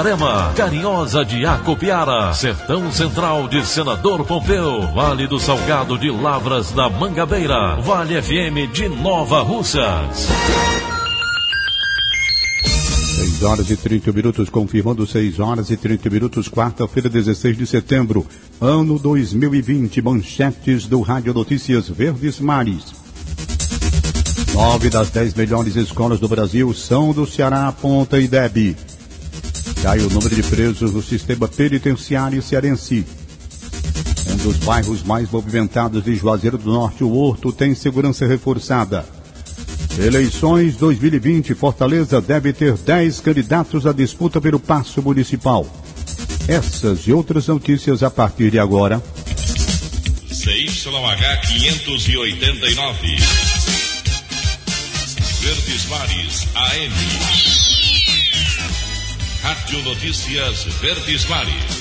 Itarema, Carinhosa de Acopiara, Sertão Central de Senador Pompeu, Vale do Salgado de Lavras da Mangabeira, Vale FM de Nova Russas. 6 horas e 30 minutos, confirmando 6 horas e 30 minutos, quarta-feira, 16 de setembro, ano 2020, manchetes do Rádio Notícias Verdes Mares. Nove das dez melhores escolas do Brasil são do Ceará, Ponta e Deb. Cai o número de presos no sistema penitenciário cearense. Um dos bairros mais movimentados de Juazeiro do Norte, o Horto, tem segurança reforçada. Eleições 2020, Fortaleza deve ter 10 candidatos à disputa pelo passo municipal. Essas e outras notícias a partir de agora. CYH 589. Verdes Mares AM. Rádio Notícias Verdes Mares.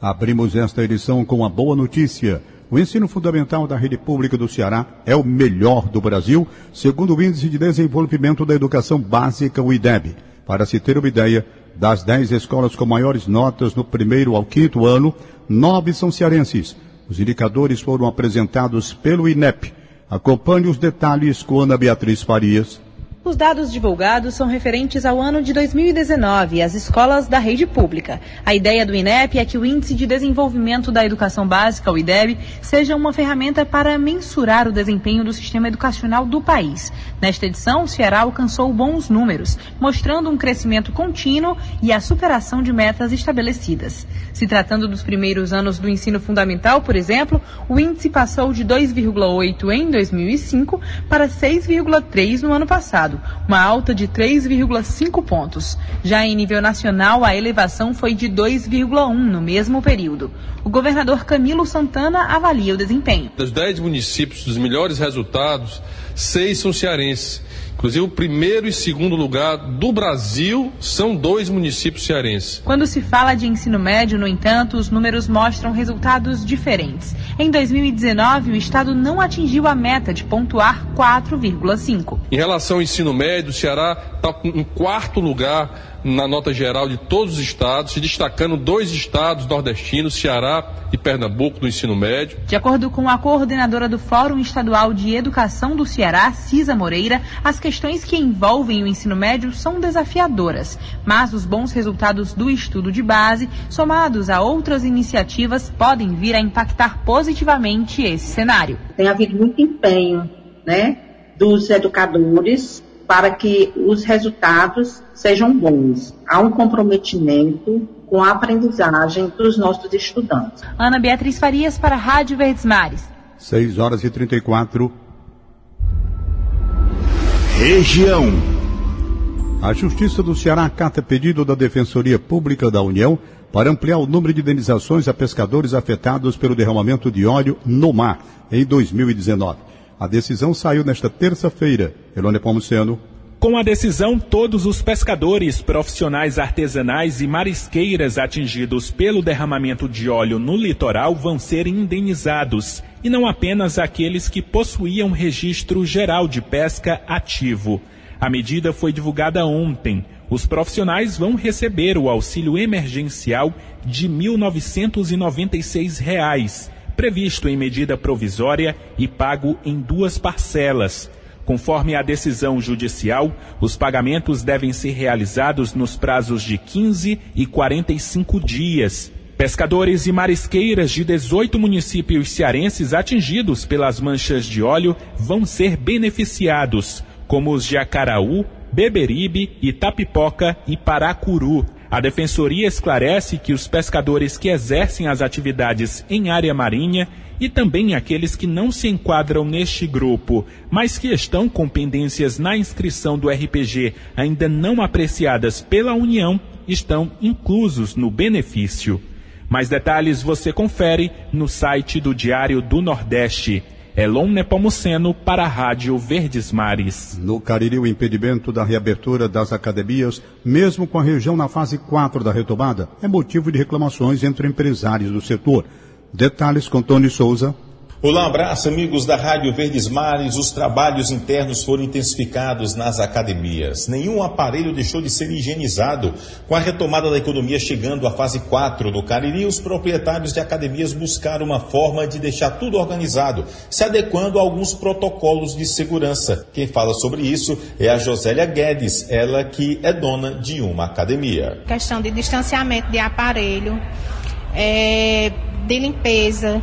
Abrimos esta edição com a boa notícia. O ensino fundamental da rede pública do Ceará é o melhor do Brasil, segundo o Índice de Desenvolvimento da Educação Básica, o IDEB. Para se ter uma ideia, das dez escolas com maiores notas no primeiro ao quinto ano, nove são cearenses. Os indicadores foram apresentados pelo INEP. Acompanhe os detalhes com Ana Beatriz Farias. Os dados divulgados são referentes ao ano de 2019 e às escolas da rede pública. A ideia do INEP é que o Índice de Desenvolvimento da Educação Básica, o IDEB, seja uma ferramenta para mensurar o desempenho do sistema educacional do país. Nesta edição, o Ceará alcançou bons números, mostrando um crescimento contínuo e a superação de metas estabelecidas. Se tratando dos primeiros anos do ensino fundamental, por exemplo, o índice passou de 2,8 em 2005 para 6,3 no ano passado uma alta de 3,5 pontos. Já em nível nacional, a elevação foi de 2,1 no mesmo período. O governador Camilo Santana avalia o desempenho. Dos 10 municípios dos melhores resultados, seis são cearenses. Inclusive, o primeiro e segundo lugar do Brasil são dois municípios cearenses. Quando se fala de ensino médio, no entanto, os números mostram resultados diferentes. Em 2019, o Estado não atingiu a meta de pontuar 4,5. Em relação ao ensino médio, o Ceará está em quarto lugar na nota geral de todos os estados, se destacando dois estados nordestinos, Ceará e Pernambuco, do ensino médio. De acordo com a coordenadora do Fórum Estadual de Educação do Ceará, Cisa Moreira, as questões que envolvem o ensino médio são desafiadoras, mas os bons resultados do estudo de base, somados a outras iniciativas, podem vir a impactar positivamente esse cenário. Tem havido muito empenho, né, dos educadores para que os resultados sejam bons. Há um comprometimento com a aprendizagem dos nossos estudantes. Ana Beatriz Farias para a Rádio Verdes Mares. 6 horas e 34. Região. A Justiça do Ceará acata pedido da Defensoria Pública da União para ampliar o número de indenizações a pescadores afetados pelo derramamento de óleo no mar em 2019. A decisão saiu nesta terça-feira. Elônia Pomuceno. Com a decisão, todos os pescadores, profissionais artesanais e marisqueiras atingidos pelo derramamento de óleo no litoral vão ser indenizados, e não apenas aqueles que possuíam registro geral de pesca ativo. A medida foi divulgada ontem. Os profissionais vão receber o auxílio emergencial de R$ 1.996 previsto em medida provisória e pago em duas parcelas. Conforme a decisão judicial, os pagamentos devem ser realizados nos prazos de 15 e 45 dias. Pescadores e marisqueiras de 18 municípios cearenses atingidos pelas manchas de óleo vão ser beneficiados, como os de Acaraú, Beberibe, Itapipoca e Paracuru. A Defensoria esclarece que os pescadores que exercem as atividades em área marinha e também aqueles que não se enquadram neste grupo, mas que estão com pendências na inscrição do RPG ainda não apreciadas pela União, estão inclusos no benefício. Mais detalhes você confere no site do Diário do Nordeste. Elon Nepomuceno para a Rádio Verdes Mares. No Cariri, o impedimento da reabertura das academias, mesmo com a região na fase 4 da retomada, é motivo de reclamações entre empresários do setor. Detalhes com Tony Souza, Olá, um abraço, amigos da Rádio Verdes Mares. Os trabalhos internos foram intensificados nas academias. Nenhum aparelho deixou de ser higienizado. Com a retomada da economia chegando à fase 4 do Cariri, os proprietários de academias buscaram uma forma de deixar tudo organizado, se adequando a alguns protocolos de segurança. Quem fala sobre isso é a Josélia Guedes, ela que é dona de uma academia. Questão de distanciamento de aparelho, é, de limpeza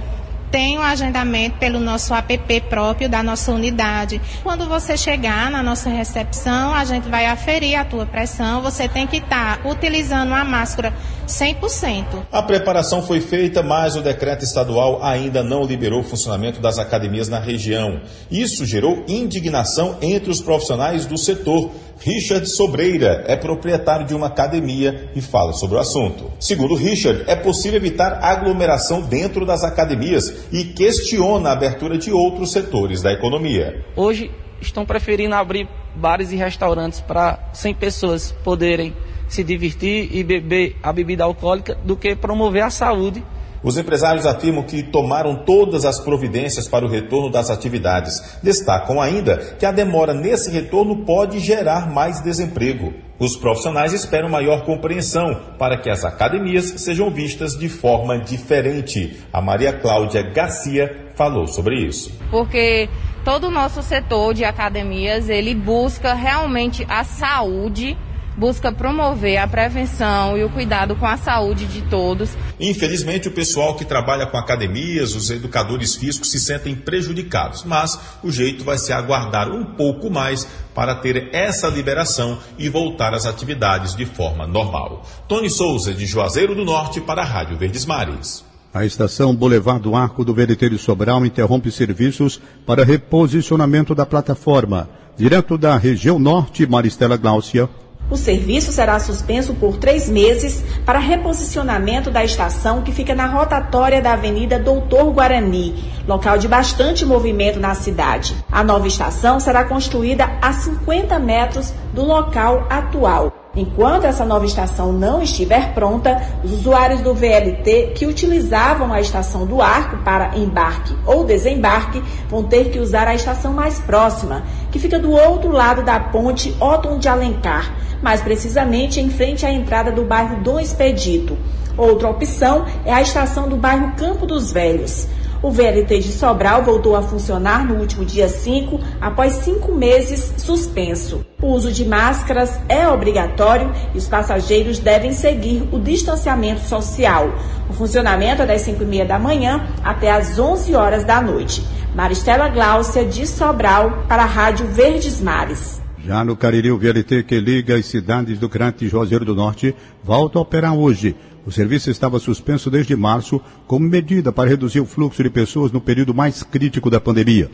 tem um agendamento pelo nosso app próprio da nossa unidade. Quando você chegar na nossa recepção, a gente vai aferir a tua pressão. Você tem que estar tá utilizando uma máscara 100%. A preparação foi feita, mas o decreto estadual ainda não liberou o funcionamento das academias na região. Isso gerou indignação entre os profissionais do setor. Richard Sobreira é proprietário de uma academia e fala sobre o assunto. Segundo Richard, é possível evitar aglomeração dentro das academias e questiona a abertura de outros setores da economia. Hoje estão preferindo abrir bares e restaurantes para 100 pessoas poderem se divertir e beber a bebida alcoólica do que promover a saúde os empresários afirmam que tomaram todas as providências para o retorno das atividades. Destacam ainda que a demora nesse retorno pode gerar mais desemprego. Os profissionais esperam maior compreensão para que as academias sejam vistas de forma diferente. A Maria Cláudia Garcia falou sobre isso. Porque todo o nosso setor de academias, ele busca realmente a saúde busca promover a prevenção e o cuidado com a saúde de todos. Infelizmente, o pessoal que trabalha com academias, os educadores físicos se sentem prejudicados, mas o jeito vai ser aguardar um pouco mais para ter essa liberação e voltar às atividades de forma normal. Tony Souza, de Juazeiro do Norte, para a Rádio Verdes Mares. A estação Boulevard do Arco do de Sobral interrompe serviços para reposicionamento da plataforma. Direto da região norte, Maristela Gláucia. O serviço será suspenso por três meses para reposicionamento da estação que fica na rotatória da Avenida Doutor Guarani, local de bastante movimento na cidade. A nova estação será construída a 50 metros do local atual. Enquanto essa nova estação não estiver pronta, os usuários do VLT que utilizavam a estação do Arco para embarque ou desembarque vão ter que usar a estação mais próxima, que fica do outro lado da ponte Otton de Alencar, mais precisamente em frente à entrada do bairro Dom Expedito. Outra opção é a estação do bairro Campo dos Velhos. O VLT de Sobral voltou a funcionar no último dia 5, após cinco meses suspenso. O uso de máscaras é obrigatório e os passageiros devem seguir o distanciamento social. O funcionamento é das 5 e meia da manhã até às 11 horas da noite. Maristela Gláucia, de Sobral, para a Rádio Verdes Mares. Já no Cariri, o VLT que liga as cidades do Grande Juazeiro do Norte volta a operar hoje. O serviço estava suspenso desde março como medida para reduzir o fluxo de pessoas no período mais crítico da pandemia.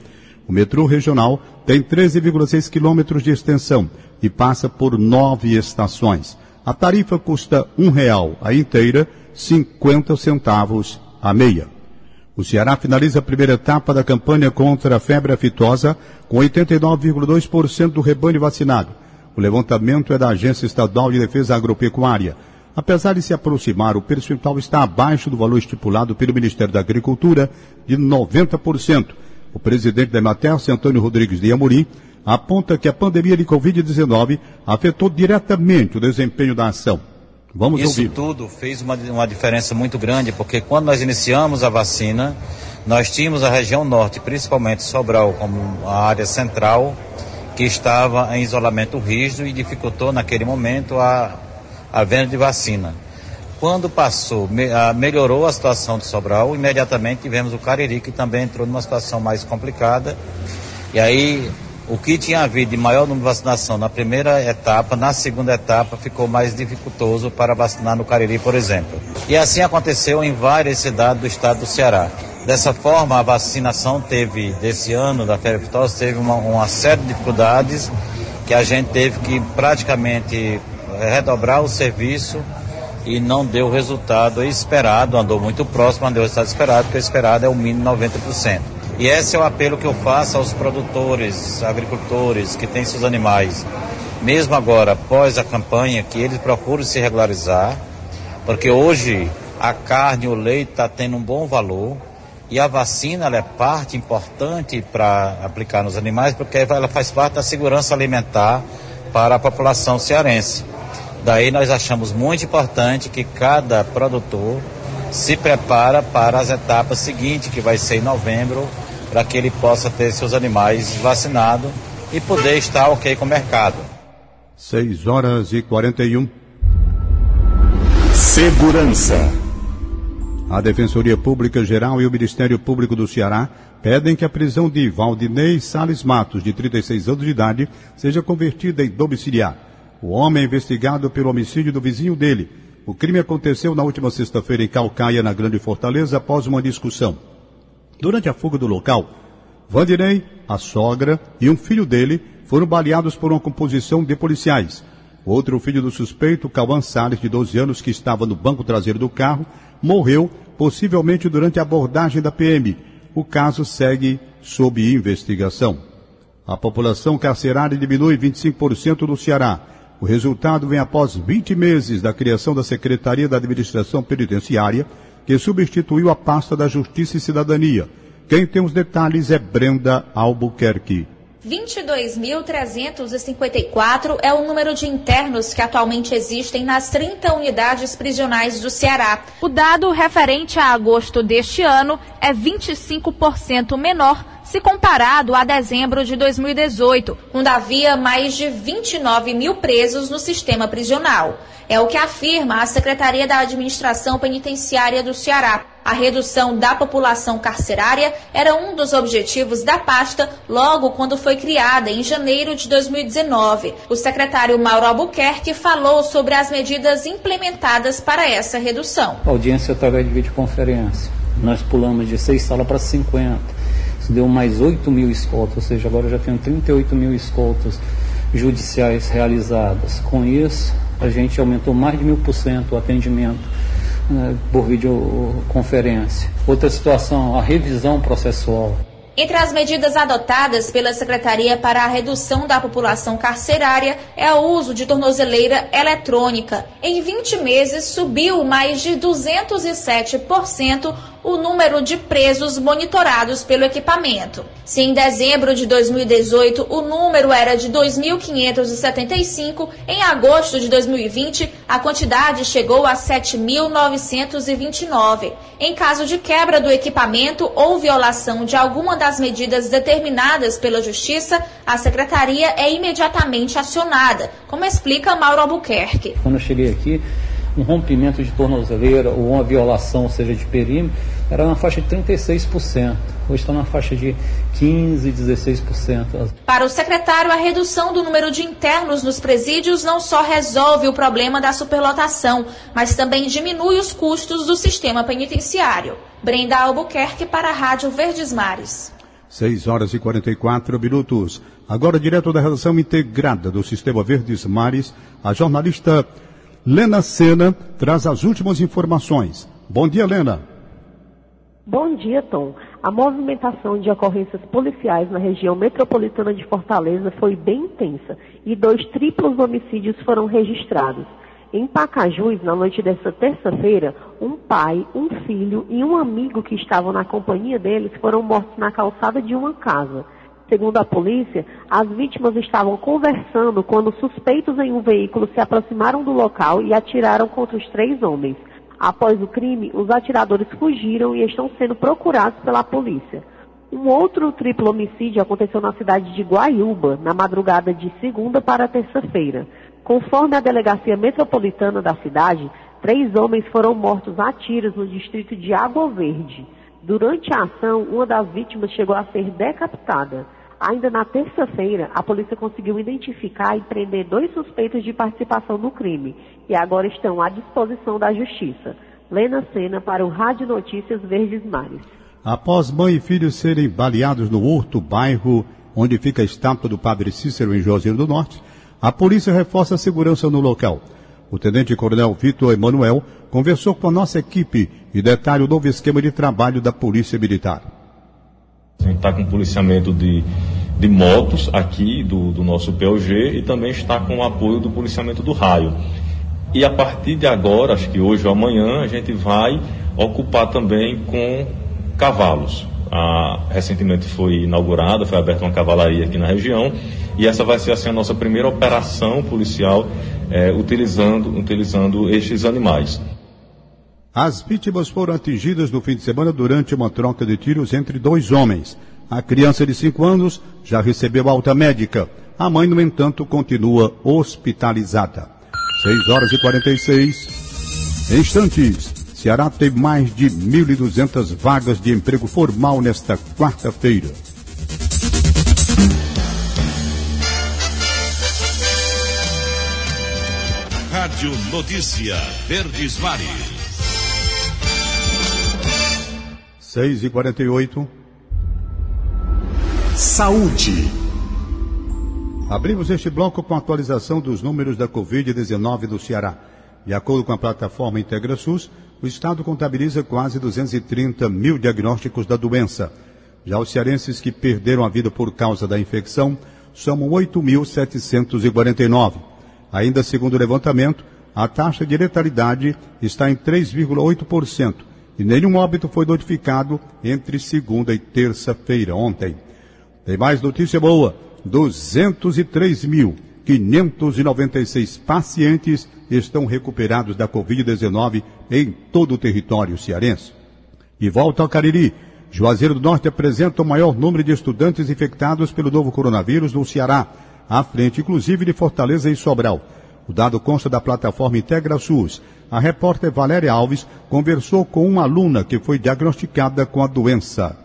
O metrô regional tem 13,6 quilômetros de extensão e passa por nove estações. A tarifa custa um real a inteira, 50 centavos a meia. O Ceará finaliza a primeira etapa da campanha contra a febre aftosa com 89,2% do rebanho vacinado. O levantamento é da Agência Estadual de Defesa Agropecuária. Apesar de se aproximar, o percentual está abaixo do valor estipulado pelo Ministério da Agricultura de 90%. O presidente da Emater, Antônio Rodrigues de Amorim, aponta que a pandemia de Covid-19 afetou diretamente o desempenho da ação. Vamos Isso ouvir. tudo fez uma, uma diferença muito grande, porque quando nós iniciamos a vacina, nós tínhamos a região norte, principalmente Sobral, como a área central, que estava em isolamento rígido e dificultou naquele momento a a venda de vacina. Quando passou, me, a, melhorou a situação de Sobral, imediatamente tivemos o Cariri, que também entrou numa situação mais complicada. E aí O que tinha havido de maior número de vacinação na primeira etapa, na segunda etapa ficou mais dificultoso para vacinar no Cariri, por exemplo. E assim aconteceu em várias cidades do estado do Ceará. Dessa forma, a vacinação teve, desse ano da febre aftosa, teve uma, uma série de dificuldades que a gente teve que praticamente redobrar o serviço e não deu o resultado esperado, andou muito próximo, não deu o resultado esperado, porque o esperado é o mínimo 90%. E esse é o apelo que eu faço aos produtores, agricultores que têm seus animais, mesmo agora, após a campanha, que eles procurem se regularizar, porque hoje a carne, o leite está tendo um bom valor e a vacina é parte importante para aplicar nos animais, porque ela faz parte da segurança alimentar para a população cearense. Daí nós achamos muito importante que cada produtor se prepara para as etapas seguintes, que vai ser em novembro, para que ele possa ter seus animais vacinados e poder estar ok com o mercado. 6 horas e 41. Segurança. A Defensoria Pública Geral e o Ministério Público do Ceará pedem que a prisão de Valdinei Sales Matos, de 36 anos de idade, seja convertida em domiciliar. O homem é investigado pelo homicídio do vizinho dele. O crime aconteceu na última sexta-feira em Calcaia, na Grande Fortaleza, após uma discussão. Durante a fuga do local, Vandirei, a sogra e um filho dele foram baleados por uma composição de policiais. Outro filho do suspeito, Cauã Salles, de 12 anos, que estava no banco traseiro do carro, morreu, possivelmente durante a abordagem da PM. O caso segue sob investigação. A população carcerária diminui 25% no Ceará. O resultado vem após 20 meses da criação da Secretaria da Administração Penitenciária, que substituiu a pasta da Justiça e Cidadania. Quem tem os detalhes é Brenda Albuquerque. 22.354 é o número de internos que atualmente existem nas 30 unidades prisionais do Ceará. O dado referente a agosto deste ano é 25% menor se comparado a dezembro de 2018, quando havia mais de 29 mil presos no sistema prisional. É o que afirma a Secretaria da Administração Penitenciária do Ceará. A redução da população carcerária era um dos objetivos da pasta logo quando foi criada, em janeiro de 2019. O secretário Mauro Albuquerque falou sobre as medidas implementadas para essa redução. Audiência através de videoconferência. Nós pulamos de seis salas para 50. Isso deu mais 8 mil escoltas, ou seja, agora já tenho 38 mil escoltas judiciais realizadas. Com isso, a gente aumentou mais de mil por cento o atendimento né, por videoconferência. Outra situação, a revisão processual. Entre as medidas adotadas pela Secretaria para a redução da população carcerária é o uso de tornozeleira eletrônica. Em 20 meses, subiu mais de 207% o número de presos monitorados pelo equipamento. Se em dezembro de 2018 o número era de 2.575, em agosto de 2020 a quantidade chegou a 7.929. Em caso de quebra do equipamento ou violação de alguma das medidas determinadas pela Justiça, a Secretaria é imediatamente acionada, como explica Mauro Albuquerque. Quando eu cheguei aqui, um rompimento de tornozeleira ou uma violação, seja de perímetro, era na faixa de 36%. Hoje está na faixa de 15%, 16%. Para o secretário, a redução do número de internos nos presídios não só resolve o problema da superlotação, mas também diminui os custos do sistema penitenciário. Brenda Albuquerque para a Rádio Verdes Mares. 6 horas e 44 minutos. Agora, direto da redação integrada do Sistema Verdes Mares, a jornalista Lena Sena traz as últimas informações. Bom dia, Lena. Bom dia, Tom. A movimentação de ocorrências policiais na região metropolitana de Fortaleza foi bem intensa e dois triplos homicídios foram registrados. Em Pacajus, na noite desta terça-feira, um pai, um filho e um amigo que estavam na companhia deles foram mortos na calçada de uma casa. Segundo a polícia, as vítimas estavam conversando quando suspeitos em um veículo se aproximaram do local e atiraram contra os três homens. Após o crime, os atiradores fugiram e estão sendo procurados pela polícia. Um outro triplo homicídio aconteceu na cidade de Guaiúba, na madrugada de segunda para terça-feira. Conforme a delegacia metropolitana da cidade, três homens foram mortos a tiros no distrito de Água Verde. Durante a ação, uma das vítimas chegou a ser decapitada. Ainda na terça-feira, a polícia conseguiu identificar e prender dois suspeitos de participação no crime e agora estão à disposição da Justiça. Lena Sena para o Rádio Notícias Verdes Mares. Após mãe e filho serem baleados no Horto, bairro onde fica a estátua do Padre Cícero em Juazeiro do Norte, a polícia reforça a segurança no local. O tenente-coronel Vitor Emanuel conversou com a nossa equipe e detalha o novo esquema de trabalho da Polícia Militar. A gente está com policiamento de, de motos aqui do, do nosso POG e também está com o apoio do policiamento do raio. E a partir de agora, acho que hoje ou amanhã, a gente vai ocupar também com cavalos. Ah, recentemente foi inaugurada, foi aberta uma cavalaria aqui na região e essa vai ser assim a nossa primeira operação policial é, utilizando, utilizando estes animais. As vítimas foram atingidas no fim de semana durante uma troca de tiros entre dois homens. A criança de 5 anos já recebeu alta médica. A mãe, no entanto, continua hospitalizada. 6 horas e 46 instantes. Ceará tem mais de 1.200 vagas de emprego formal nesta quarta-feira. Rádio Notícia Verdes Mares. 6 e 48 Saúde. Abrimos este bloco com a atualização dos números da Covid-19 no Ceará. De acordo com a plataforma IntegraSUS, o Estado contabiliza quase 230 mil diagnósticos da doença. Já os cearenses que perderam a vida por causa da infecção somam 8.749. Ainda segundo o levantamento, a taxa de letalidade está em 3,8% e nenhum óbito foi notificado entre segunda e terça-feira, ontem. Tem mais notícia boa: 203 mil 596 pacientes estão recuperados da Covid-19 em todo o território cearense. E volta ao Cariri. Juazeiro do Norte apresenta o maior número de estudantes infectados pelo novo coronavírus no Ceará, à frente inclusive de Fortaleza e Sobral. O dado consta da plataforma Integra SUS. A repórter Valéria Alves conversou com uma aluna que foi diagnosticada com a doença.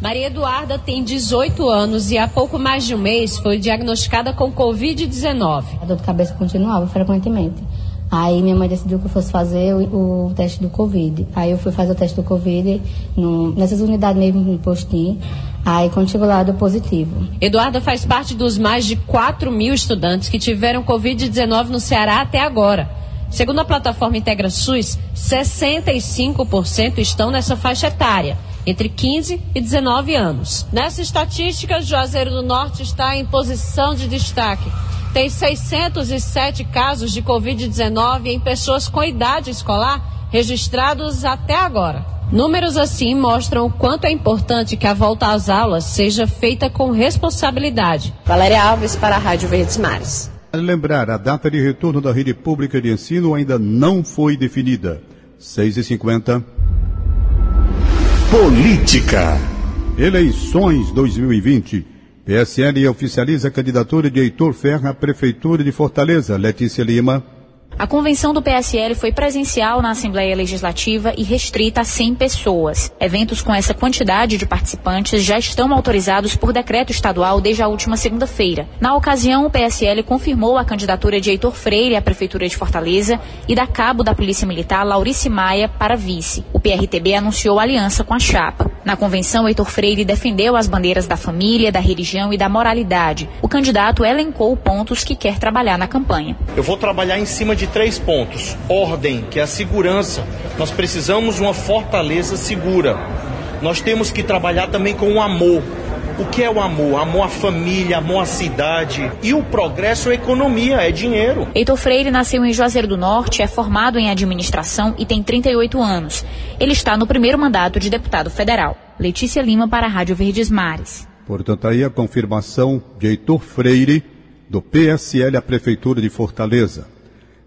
Maria Eduarda tem 18 anos e há pouco mais de um mês foi diagnosticada com Covid-19. A dor de cabeça continuava frequentemente. Aí minha mãe decidiu que eu fosse fazer o, o, teste do Covid. Aí eu fui fazer o teste do Covid no, nessas unidades mesmo no postinho. Aí quando chegou lá deu positivo. Eduarda faz parte dos mais de 4 mil estudantes que tiveram Covid-19 no Ceará até agora. Segundo a plataforma Integra SUS, 65% estão nessa faixa etária entre 15 e 19 anos. Nessa estatística, Juazeiro do Norte está em posição de destaque. Tem 607 casos de Covid-19 em pessoas com idade escolar registrados até agora. Números assim mostram o quanto é importante que a volta às aulas seja feita com responsabilidade. Valéria Alves para a Rádio Verdes Mares. Lembrar, a data de retorno da rede pública de ensino ainda não foi definida. 6h50. Política. Eleições 2020. PSL oficializa a candidatura de Heitor Ferra à Prefeitura de Fortaleza. Letícia Lima. A convenção do PSL foi presencial na Assembleia Legislativa e restrita a 100 pessoas. Eventos com essa quantidade de participantes já estão autorizados por decreto estadual desde a última segunda-feira. Na ocasião, o PSL confirmou a candidatura de Heitor Freire à Prefeitura de Fortaleza e da cabo da Polícia Militar Laurice Maia para vice. O PRTB anunciou aliança com a chapa. Na convenção, Heitor Freire defendeu as bandeiras da família, da religião e da moralidade. O candidato elencou pontos que quer trabalhar na campanha. Eu vou trabalhar em cima de três pontos: ordem, que é a segurança. Nós precisamos uma fortaleza segura. Nós temos que trabalhar também com o amor. O que é o amor? Amor à família, amor à cidade. E o progresso é economia, é dinheiro. Heitor Freire nasceu em Juazeiro do Norte, é formado em administração e tem 38 anos. Ele está no primeiro mandato de deputado federal. Letícia Lima para a Rádio Verdes Mares. Portanto, aí a confirmação de Heitor Freire, do PSL à Prefeitura de Fortaleza.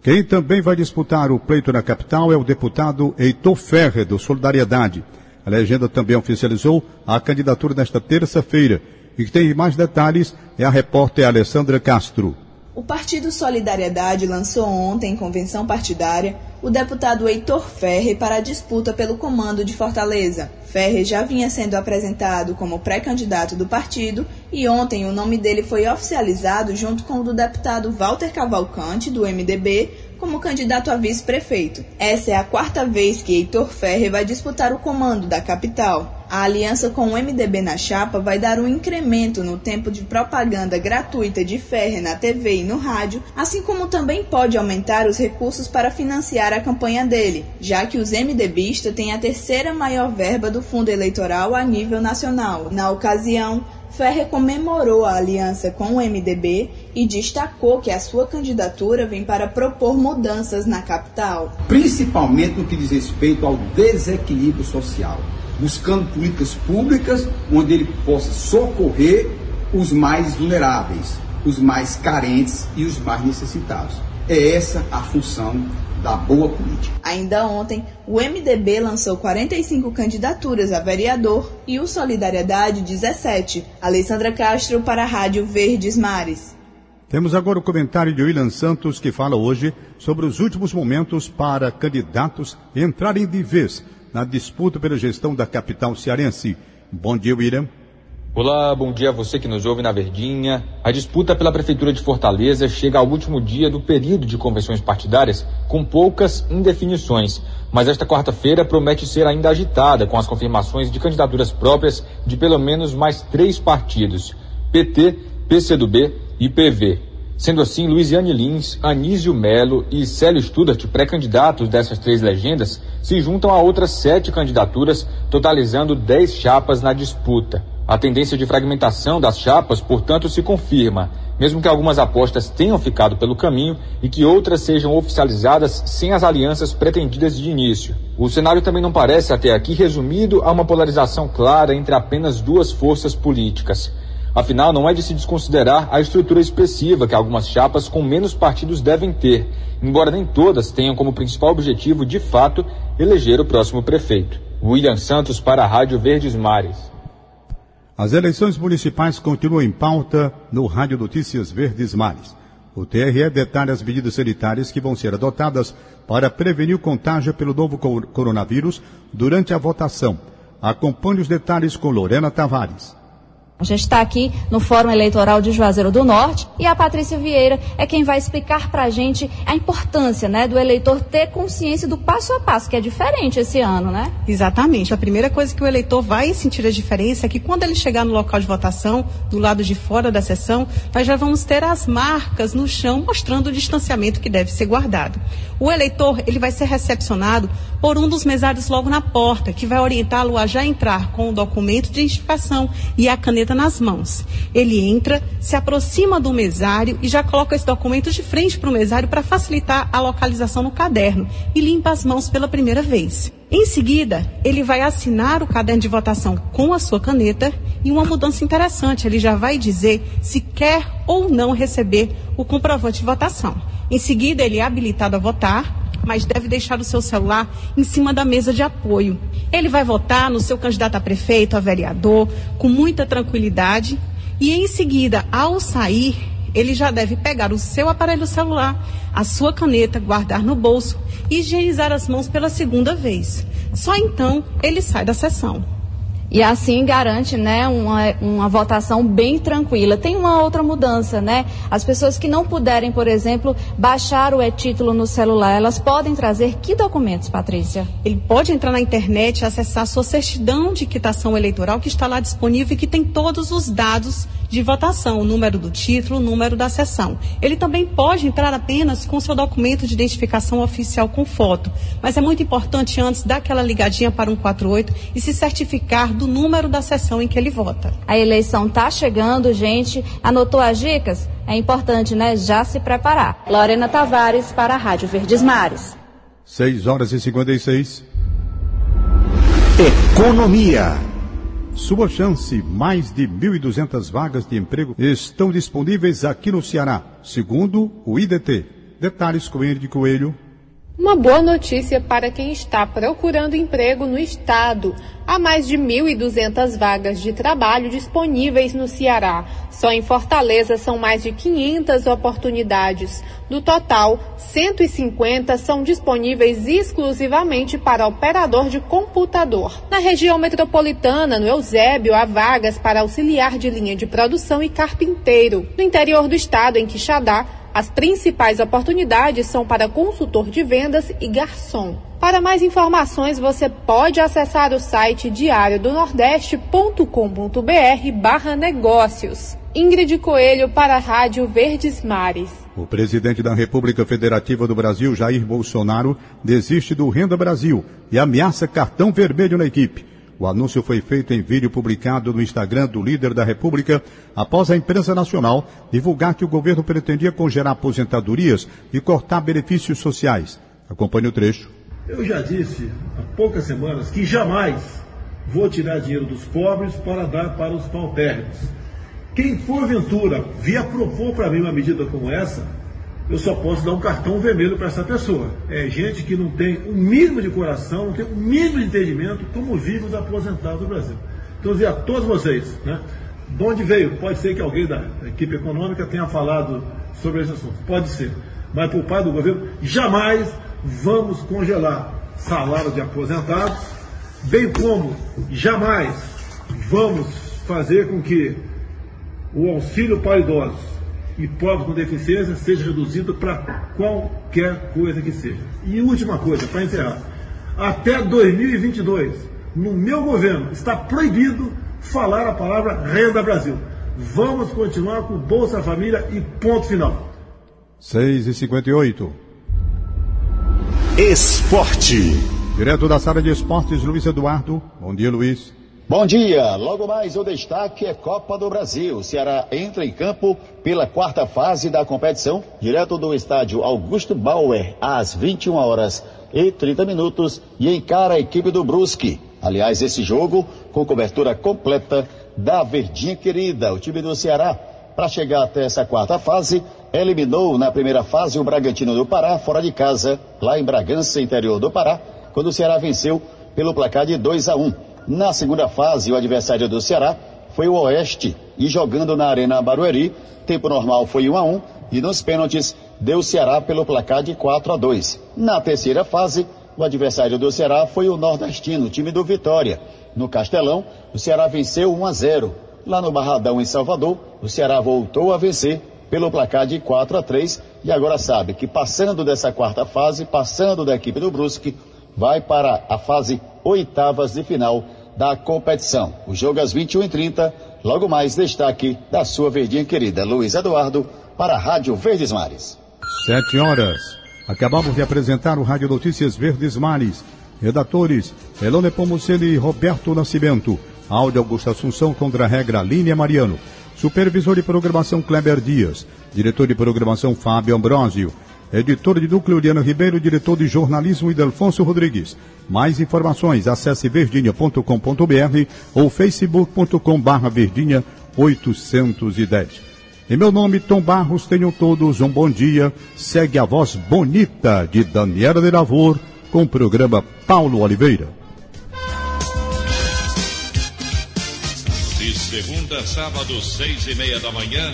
Quem também vai disputar o pleito na capital é o deputado Heitor Ferre, do Solidariedade. A legenda também oficializou a candidatura nesta terça-feira. E que tem mais detalhes é a repórter Alessandra Castro. O Partido Solidariedade lançou ontem, em convenção partidária, o deputado Heitor Ferre para a disputa pelo comando de Fortaleza. Ferre já vinha sendo apresentado como pré-candidato do partido e ontem o nome dele foi oficializado junto com o do deputado Walter Cavalcante, do MDB, como candidato a vice-prefeito. Essa é a quarta vez que Heitor Ferre vai disputar o comando da capital. A aliança com o MDB na chapa vai dar um incremento no tempo de propaganda gratuita de Ferre na TV e no rádio, assim como também pode aumentar os recursos para financiar a campanha dele, já que os MDBistas têm a terceira maior verba do fundo eleitoral a nível nacional. Na ocasião, Ferre comemorou a aliança com o MDB e destacou que a sua candidatura vem para propor mudanças na capital. Principalmente no que diz respeito ao desequilíbrio social, buscando políticas públicas onde ele possa socorrer os mais vulneráveis, os mais carentes e os mais necessitados. É essa a função da boa política. Ainda ontem, o MDB lançou 45 candidaturas a vereador e o Solidariedade 17. Alessandra Castro para a Rádio Verdes Mares. Temos agora o comentário de William Santos que fala hoje sobre os últimos momentos para candidatos entrarem de vez na disputa pela gestão da capital cearense. Bom dia, William. Olá, bom dia a você que nos ouve na Verdinha. A disputa pela Prefeitura de Fortaleza chega ao último dia do período de convenções partidárias, com poucas indefinições. Mas esta quarta-feira promete ser ainda agitada, com as confirmações de candidaturas próprias de pelo menos mais três partidos: PT, PCdoB e PV. Sendo assim, Luiziane Lins, Anísio Melo e Célio Studart, pré-candidatos dessas três legendas, se juntam a outras sete candidaturas, totalizando dez chapas na disputa. A tendência de fragmentação das chapas, portanto, se confirma, mesmo que algumas apostas tenham ficado pelo caminho e que outras sejam oficializadas sem as alianças pretendidas de início. O cenário também não parece, até aqui, resumido a uma polarização clara entre apenas duas forças políticas. Afinal, não é de se desconsiderar a estrutura expressiva que algumas chapas com menos partidos devem ter, embora nem todas tenham como principal objetivo, de fato, eleger o próximo prefeito. William Santos para a Rádio Verdes Mares. As eleições municipais continuam em pauta no Rádio Notícias Verdes Mares. O TRE detalha as medidas sanitárias que vão ser adotadas para prevenir o contágio pelo novo coronavírus durante a votação. Acompanhe os detalhes com Lorena Tavares. A gente está aqui no Fórum Eleitoral de Juazeiro do Norte e a Patrícia Vieira é quem vai explicar para a gente a importância né, do eleitor ter consciência do passo a passo, que é diferente esse ano, né? Exatamente. A primeira coisa que o eleitor vai sentir a diferença é que quando ele chegar no local de votação, do lado de fora da sessão, nós já vamos ter as marcas no chão mostrando o distanciamento que deve ser guardado. O eleitor ele vai ser recepcionado por um dos mesários logo na porta, que vai orientá-lo a já entrar com o documento de identificação e a caneta nas mãos. Ele entra, se aproxima do mesário e já coloca esse documento de frente para o mesário para facilitar a localização no caderno e limpa as mãos pela primeira vez. Em seguida, ele vai assinar o caderno de votação com a sua caneta e uma mudança interessante, ele já vai dizer se quer ou não receber o comprovante de votação. Em seguida, ele é habilitado a votar mas deve deixar o seu celular em cima da mesa de apoio. Ele vai votar no seu candidato a prefeito, a vereador, com muita tranquilidade e em seguida, ao sair, ele já deve pegar o seu aparelho celular, a sua caneta, guardar no bolso e higienizar as mãos pela segunda vez. Só então ele sai da sessão e assim garante né, uma, uma votação bem tranquila. Tem uma outra mudança, né? As pessoas que não puderem, por exemplo, baixar o e-título no celular, elas podem trazer que documentos, Patrícia? Ele pode entrar na internet e acessar a sua certidão de quitação eleitoral que está lá disponível e que tem todos os dados de votação, o número do título, o número da sessão. Ele também pode entrar apenas com seu documento de identificação oficial com foto, mas é muito importante antes dar aquela ligadinha para 148 e se certificar do número da sessão em que ele vota. A eleição está chegando, gente. Anotou as dicas? É importante, né? Já se preparar. Lorena Tavares para a Rádio Verdes Mares. 6 horas e 56. Economia. Sua chance, mais de 1.200 vagas de emprego estão disponíveis aqui no Ceará, segundo o IDT. Detalhes com ele de Coelho. Uma boa notícia para quem está procurando emprego no estado. Há mais de 1.200 vagas de trabalho disponíveis no Ceará. Só em Fortaleza são mais de 500 oportunidades. Do total, 150 são disponíveis exclusivamente para operador de computador. Na região metropolitana, no Eusébio, há vagas para auxiliar de linha de produção e carpinteiro. No interior do estado, em Quixadá, as principais oportunidades são para consultor de vendas e garçom. Para mais informações, você pode acessar o site diariodonordeste.com.br barra negócios. Ingrid Coelho para a Rádio Verdes Mares. O presidente da República Federativa do Brasil, Jair Bolsonaro, desiste do Renda Brasil e ameaça cartão vermelho na equipe. O anúncio foi feito em vídeo publicado no Instagram do líder da República após a imprensa nacional divulgar que o governo pretendia congelar aposentadorias e cortar benefícios sociais. Acompanhe o trecho. Eu já disse há poucas semanas que jamais vou tirar dinheiro dos pobres para dar para os paupérrimos. Quem porventura vier propor para mim uma medida como essa, eu só posso dar um cartão vermelho para essa pessoa. É gente que não tem o mínimo de coração, não tem o mínimo de entendimento como vivem os aposentados do Brasil. Então, eu dizer a todos vocês, né, de onde veio? Pode ser que alguém da equipe econômica tenha falado sobre esse assunto, pode ser. Mas por parte do governo, jamais vamos congelar salários de aposentados, bem como jamais vamos fazer com que o auxílio para idosos e pobres com deficiência seja reduzido para qualquer coisa que seja. E última coisa, para encerrar. Até 2022, no meu governo, está proibido falar a palavra Renda Brasil. Vamos continuar com Bolsa Família e ponto final. 6 e 58 Esporte. Direto da sala de esportes, Luiz Eduardo. Bom dia, Luiz. Bom dia. Logo mais o destaque é Copa do Brasil. O Ceará entra em campo pela quarta fase da competição, direto do estádio Augusto Bauer, às 21 horas e 30 minutos, e encara a equipe do Brusque. Aliás, esse jogo com cobertura completa da Verdinha Querida, o time do Ceará. Para chegar até essa quarta fase, eliminou na primeira fase o Bragantino do Pará, fora de casa, lá em Bragança, interior do Pará, quando o Ceará venceu pelo placar de 2 a 1. Na segunda fase, o adversário do Ceará foi o Oeste e jogando na Arena Barueri, tempo normal foi 1 a 1 e nos pênaltis deu o Ceará pelo placar de 4 a 2. Na terceira fase, o adversário do Ceará foi o Nordestino, time do Vitória. No Castelão, o Ceará venceu 1 a 0. Lá no Barradão, em Salvador, o Ceará voltou a vencer pelo placar de 4 a 3 e agora sabe que passando dessa quarta fase, passando da equipe do Brusque, vai para a fase oitavas de final da competição. O jogo às 21h30, logo mais destaque da sua verdinha querida Luiz Eduardo para a Rádio Verdes Mares. Sete horas. Acabamos de apresentar o Rádio Notícias Verdes Mares. Redatores, Elone Pomuceni e Roberto Nascimento. Áudio Augusto Assunção contra a regra Línia Mariano. Supervisor de programação Kleber Dias. Diretor de programação Fábio Ambrosio. Editor de núcleo Liana Ribeiro, diretor de jornalismo Idelfonso Rodrigues. Mais informações, acesse verdinha.com.br ou facebook.com barra verdinha 810. Em meu nome, Tom Barros, tenham todos um bom dia. Segue a voz bonita de Daniela de Lavor com o programa Paulo Oliveira. De segunda sábado, seis e meia da manhã.